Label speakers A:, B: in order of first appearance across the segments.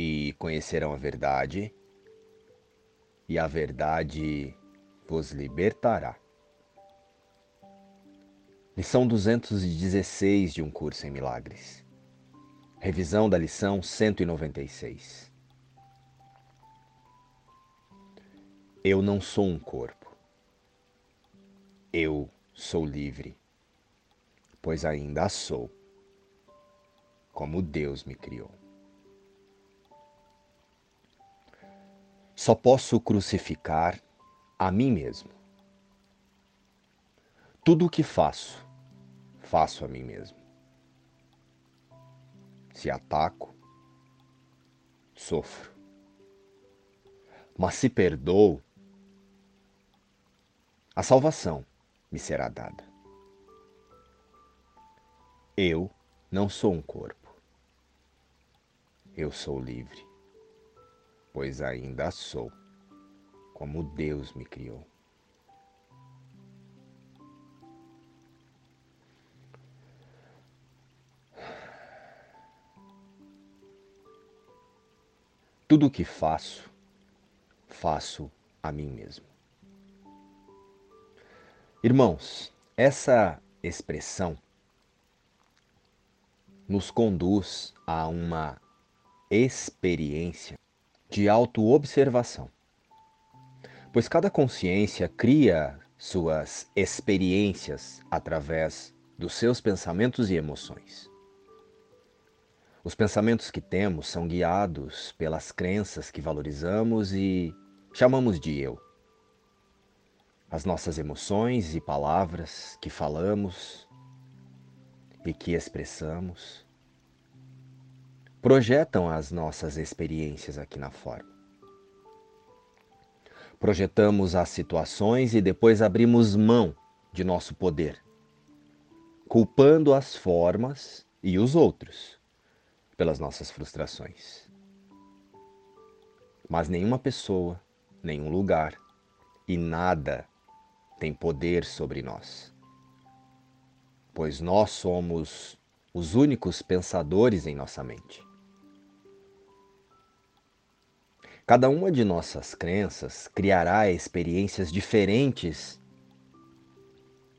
A: e conhecerão a verdade, e a verdade vos libertará. Lição 216 de um curso em milagres. Revisão da lição 196. Eu não sou um corpo. Eu sou livre, pois ainda sou, como Deus me criou. Só posso crucificar a mim mesmo. Tudo o que faço, faço a mim mesmo. Se ataco, sofro. Mas se perdoo, a salvação me será dada. Eu não sou um corpo. Eu sou livre, pois ainda sou como Deus me criou. Tudo o que faço, faço a mim mesmo. Irmãos, essa expressão nos conduz a uma experiência de autoobservação pois cada consciência cria suas experiências através dos seus pensamentos e emoções. Os pensamentos que temos são guiados pelas crenças que valorizamos e chamamos de eu. As nossas emoções e palavras que falamos e que expressamos projetam as nossas experiências aqui na forma. Projetamos as situações e depois abrimos mão de nosso poder, culpando as formas e os outros pelas nossas frustrações. Mas nenhuma pessoa, nenhum lugar e nada tem poder sobre nós, pois nós somos os únicos pensadores em nossa mente. Cada uma de nossas crenças criará experiências diferentes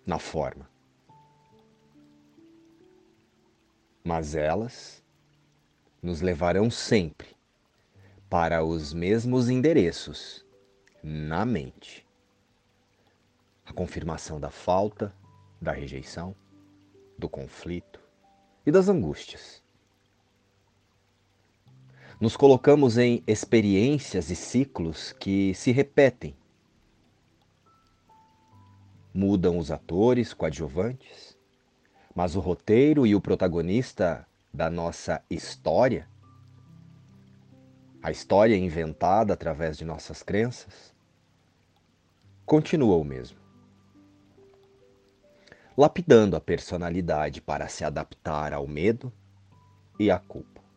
A: na forma. Mas elas nos levarão sempre para os mesmos endereços na mente. A confirmação da falta, da rejeição, do conflito e das angústias nos colocamos em experiências e ciclos que se repetem. Mudam os atores coadjuvantes, mas o roteiro e o protagonista da nossa história, a história inventada através de nossas crenças, continua o mesmo. Lapidando a personalidade para se adaptar ao medo e à culpa.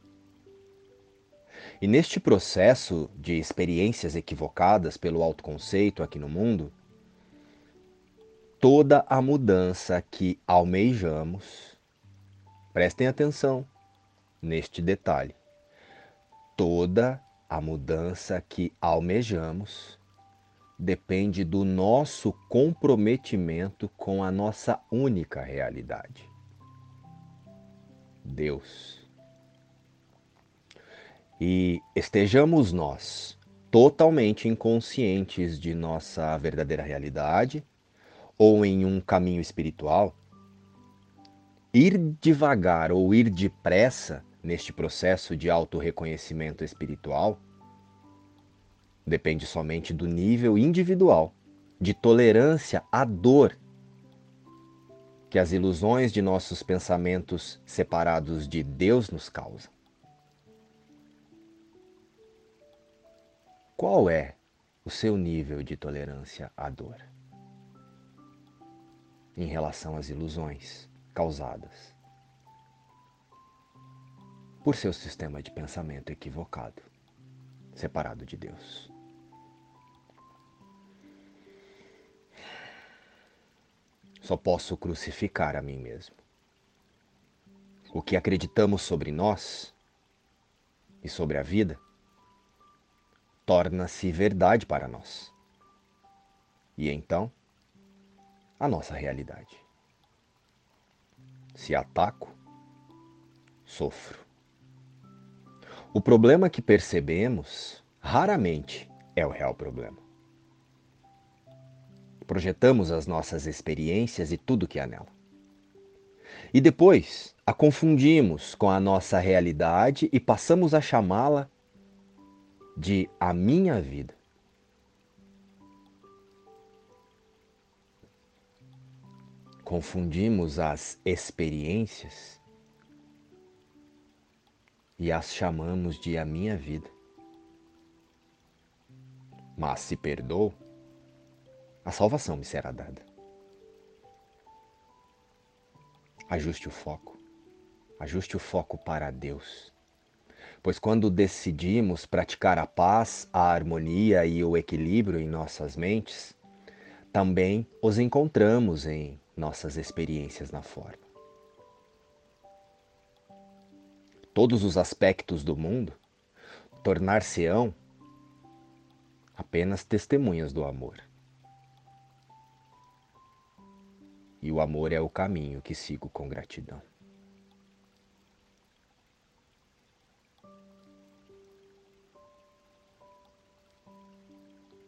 A: E neste processo de experiências equivocadas pelo autoconceito aqui no mundo, toda a mudança que almejamos, prestem atenção neste detalhe, toda a mudança que almejamos depende do nosso comprometimento com a nossa única realidade. Deus e estejamos nós totalmente inconscientes de nossa verdadeira realidade ou em um caminho espiritual, ir devagar ou ir depressa neste processo de autorreconhecimento espiritual depende somente do nível individual de tolerância à dor que as ilusões de nossos pensamentos separados de Deus nos causam. Qual é o seu nível de tolerância à dor em relação às ilusões causadas por seu sistema de pensamento equivocado, separado de Deus? Só posso crucificar a mim mesmo. O que acreditamos sobre nós e sobre a vida, torna-se verdade para nós. E então, a nossa realidade. Se ataco, sofro. O problema que percebemos raramente é o real problema. Projetamos as nossas experiências e tudo que há nela. E depois a confundimos com a nossa realidade e passamos a chamá-la de a minha vida. Confundimos as experiências e as chamamos de a minha vida. Mas se perdoo, a salvação me será dada. Ajuste o foco. Ajuste o foco para Deus. Pois quando decidimos praticar a paz, a harmonia e o equilíbrio em nossas mentes, também os encontramos em nossas experiências na forma. Todos os aspectos do mundo tornar-se-ão apenas testemunhas do amor. E o amor é o caminho que sigo com gratidão.